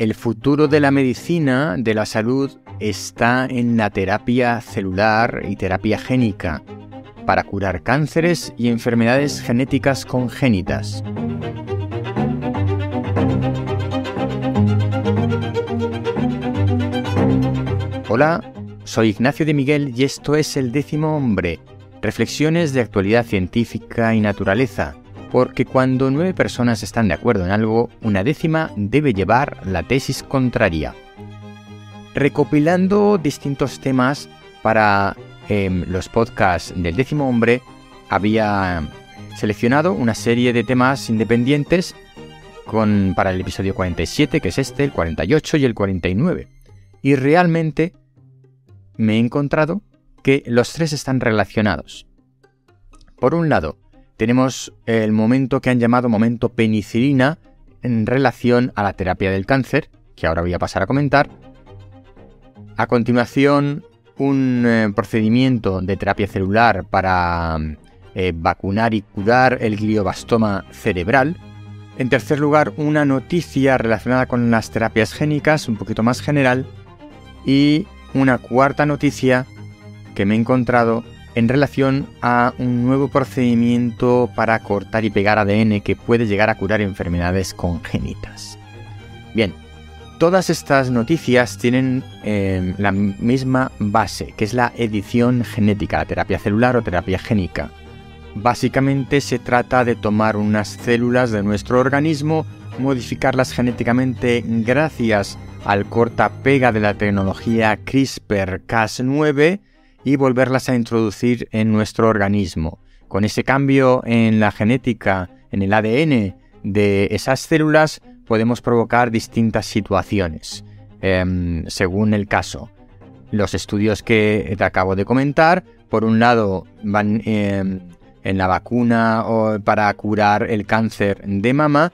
el futuro de la medicina, de la salud, está en la terapia celular y terapia génica para curar cánceres y enfermedades genéticas congénitas. Hola, soy Ignacio de Miguel y esto es El décimo hombre, reflexiones de actualidad científica y naturaleza, porque cuando nueve personas están de acuerdo en algo, una décima debe llevar la tesis contraria. Recopilando distintos temas para em, los podcasts del décimo hombre, había seleccionado una serie de temas independientes con, para el episodio 47, que es este, el 48 y el 49. Y realmente me he encontrado que los tres están relacionados. Por un lado, tenemos el momento que han llamado momento penicilina en relación a la terapia del cáncer, que ahora voy a pasar a comentar. A continuación, un eh, procedimiento de terapia celular para eh, vacunar y curar el glioblastoma cerebral. En tercer lugar, una noticia relacionada con las terapias génicas, un poquito más general. Y una cuarta noticia que me he encontrado en relación a un nuevo procedimiento para cortar y pegar ADN que puede llegar a curar enfermedades congénitas. Bien, todas estas noticias tienen em, la misma base, que es la edición genética, la terapia celular o terapia génica. Básicamente se trata de tomar unas células de nuestro organismo, modificarlas genéticamente gracias al corta-pega de la tecnología CRISPR-Cas9 y volverlas a introducir en nuestro organismo. Con ese cambio en la genética, en el ADN de esas células, podemos provocar distintas situaciones, em, según el caso. Los estudios que te acabo de comentar, por un lado, van em, en la vacuna o para curar el cáncer de mama,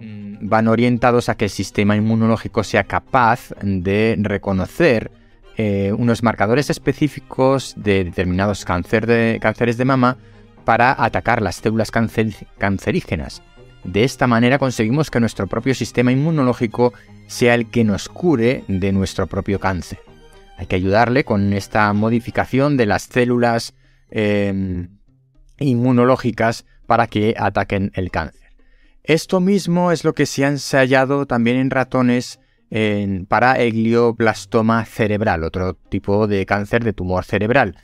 mm, van orientados a que el sistema inmunológico sea capaz de reconocer eh, unos marcadores específicos de determinados cánceres de mama para atacar las células cancerígenas. De esta manera conseguimos que nuestro propio sistema inmunológico sea el que nos cure de nuestro propio cáncer. Hay que ayudarle con esta modificación de las células em, inmunológicas para que ataquen el cáncer. Esto mismo es lo que se ha ensayado también en ratones para el glioblastoma cerebral, otro tipo de cáncer de tumor cerebral.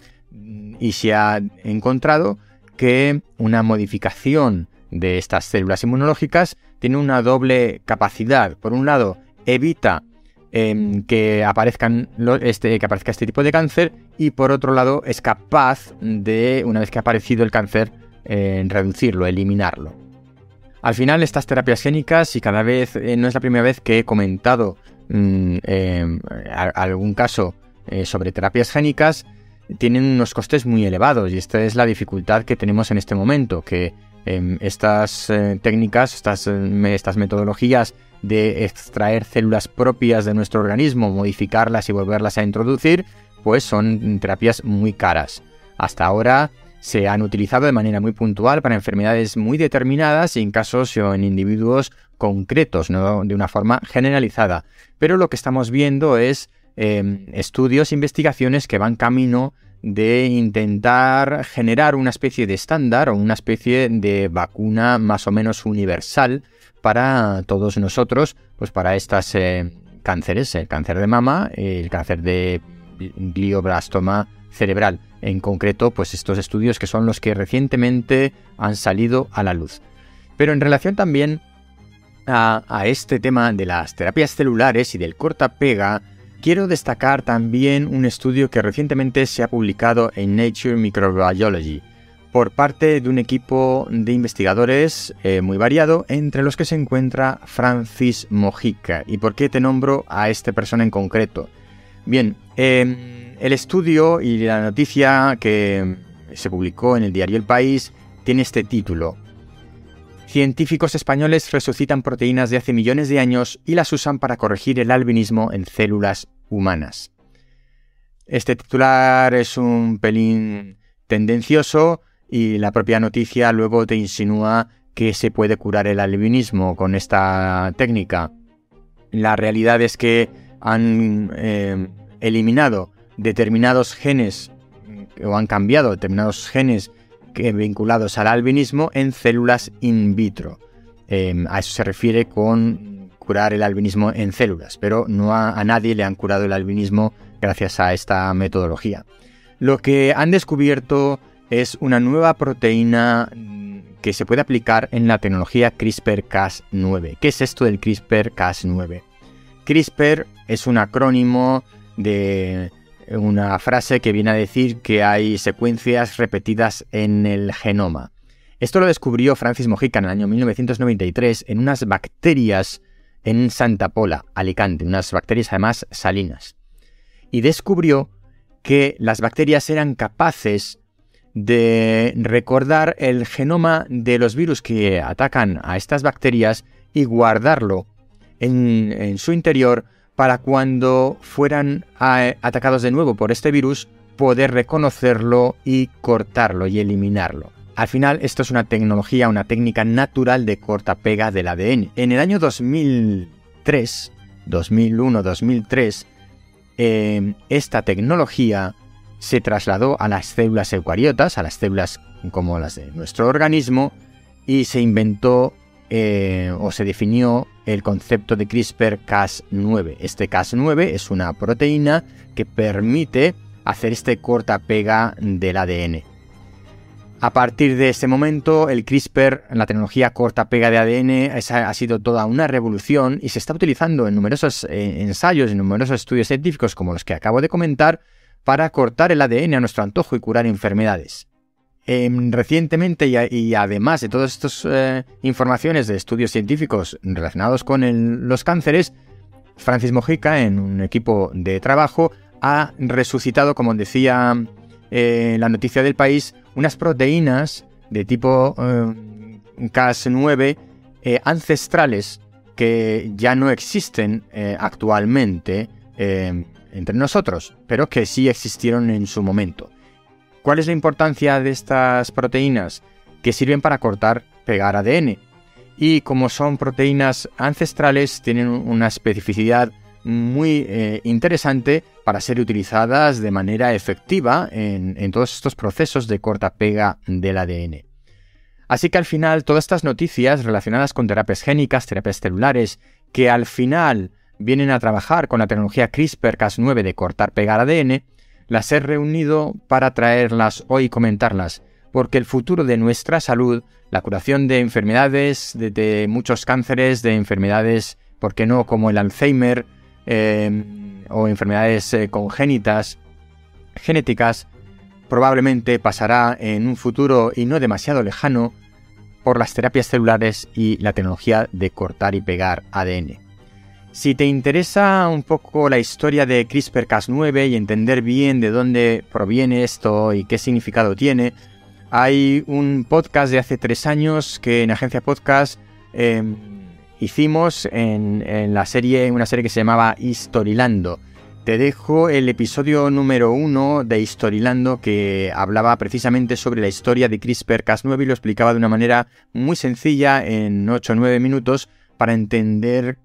Y se ha encontrado que una modificación de estas células inmunológicas tiene una doble capacidad. Por un lado, evita em, que, aparezcan este, que aparezca este tipo de cáncer y por otro lado es capaz de, una vez que ha aparecido el cáncer, reducirlo, eliminarlo. Al final, estas terapias génicas, y cada vez eh, no es la primera vez que he comentado mm, em, algún caso eh, sobre terapias génicas, tienen unos costes muy elevados y esta es la dificultad que tenemos en este momento, que em, estas eh, técnicas, estas, estas metodologías de extraer células propias de nuestro organismo, modificarlas y volverlas a introducir, pues son terapias muy caras. Hasta ahora se han utilizado de manera muy puntual para enfermedades muy determinadas y en casos o en individuos concretos, no de una forma generalizada. Pero lo que estamos viendo es em, estudios, investigaciones que van camino de intentar generar una especie de estándar o una especie de vacuna más o menos universal para todos nosotros, pues para estos eh, cánceres, el cáncer de mama, el cáncer de glioblastoma cerebral en concreto, pues estos estudios que son los que recientemente han salido a la luz. Pero en relación también a, este tema de las terapias celulares y del corta-pega, quiero destacar también un estudio que recientemente se ha publicado en Nature Microbiology por parte de un equipo de investigadores eh, muy variado, entre los que se encuentra Francis Mojica. ¿Y por qué te nombro a esta persona en concreto? Bien, eh, el estudio y la noticia que se publicó en el diario El País tiene este título. Científicos españoles resucitan proteínas de hace millones de años y las usan para corregir el albinismo en células humanas. Este titular es un pelín tendencioso y la propia noticia luego te insinúa que se puede curar el albinismo con esta técnica. la realidad es que han eh, eliminado determinados genes o han cambiado determinados genes que, vinculados al albinismo en células in vitro. Em, a eso se refiere con curar el albinismo en células, pero no a, nadie le han curado el albinismo gracias a esta metodología. Lo que han descubierto es una nueva proteína mm, que se puede aplicar en la tecnología CRISPR-Cas9. ¿Qué es esto del CRISPR-Cas9? CRISPR es un acrónimo de una frase que viene a decir que hay secuencias repetidas en el genoma. Esto lo descubrió Francis Mojica en el año 1993 en unas bacterias en Santa Pola, Alicante, unas bacterias además salinas. Y descubrió que las bacterias eran capaces de recordar el genoma de los virus que atacan a estas bacterias y guardarlo en, en su interior para cuando fueran atacados de nuevo por este virus poder reconocerlo y cortarlo y eliminarlo. Al final esto es una tecnología, una técnica natural de corta-pega del ADN. En el año 2003, 2001, 2003, esta tecnología se trasladó a las células eucariotas, a las células como las de nuestro organismo, y se inventó eh, o se definió el concepto de CRISPR-Cas9. Este Cas9 es una proteína que permite hacer este corta-pega del ADN. A partir de ese momento, el CRISPR, la tecnología corta-pega de ADN, ha sido toda una revolución y se está utilizando en numerosos eh, ensayos, en numerosos estudios científicos como los que acabo de comentar, para cortar el ADN a nuestro antojo y curar enfermedades. Em, recientemente y, además de todas estas eh, informaciones de estudios científicos relacionados con los cánceres, Francis Mojica, en un equipo de trabajo, ha resucitado, como decía eh, la noticia del país, unas proteínas de tipo eh, Cas9 ancestrales que ya no existen actualmente entre nosotros, pero que sí existieron en su momento. ¿Cuál es la importancia de estas proteínas? Que sirven para cortar, pegar ADN. Y como son proteínas ancestrales, tienen una especificidad muy eh, interesante para ser utilizadas de manera efectiva en, en todos estos procesos de corta-pega del ADN. Así que al final todas estas noticias relacionadas con terapias génicas, terapias celulares, que al final vienen a trabajar con la tecnología CRISPR-Cas9 de cortar-pegar ADN, las he reunido para traerlas hoy y comentarlas, porque el futuro de nuestra salud, la curación de enfermedades, de, muchos cánceres, de enfermedades, ¿por qué no?, como el Alzheimer em, o enfermedades eh, congénitas, genéticas, probablemente pasará en un futuro y no demasiado lejano por las terapias celulares y la tecnología de cortar y pegar ADN. Si te interesa un poco la historia de CRISPR-Cas9 y entender bien de dónde proviene esto y qué significado tiene, hay un podcast de hace tres años que en Agencia Podcast em, hicimos en, la serie, una serie que se llamaba Historilando. Te dejo el episodio número uno de Historilando que hablaba precisamente sobre la historia de CRISPR-Cas9 y lo explicaba de una manera muy sencilla en 8 o 9 minutos para entender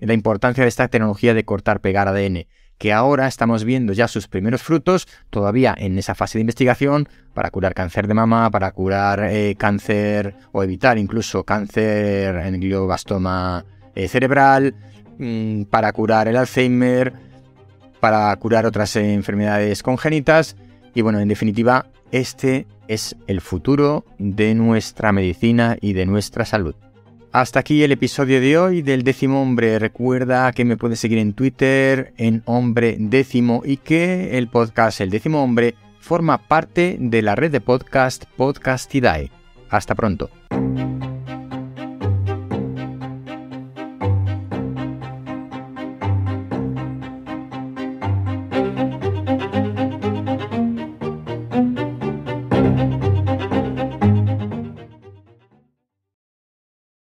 la importancia de esta tecnología de cortar-pegar ADN, que ahora estamos viendo ya sus primeros frutos, todavía en esa fase de investigación, para curar cáncer de mama, para curar eh, cáncer o evitar incluso cáncer en glioblastoma eh, cerebral, mm, para curar el Alzheimer, para curar otras enfermedades congénitas. Y bueno, en definitiva, este es el futuro de nuestra medicina y de nuestra salud. Hasta aquí el episodio de hoy del décimo hombre. Recuerda que me puedes seguir en Twitter en hombre décimo y que el podcast El décimo hombre forma parte de la red de podcast Podcastidae. Hasta pronto.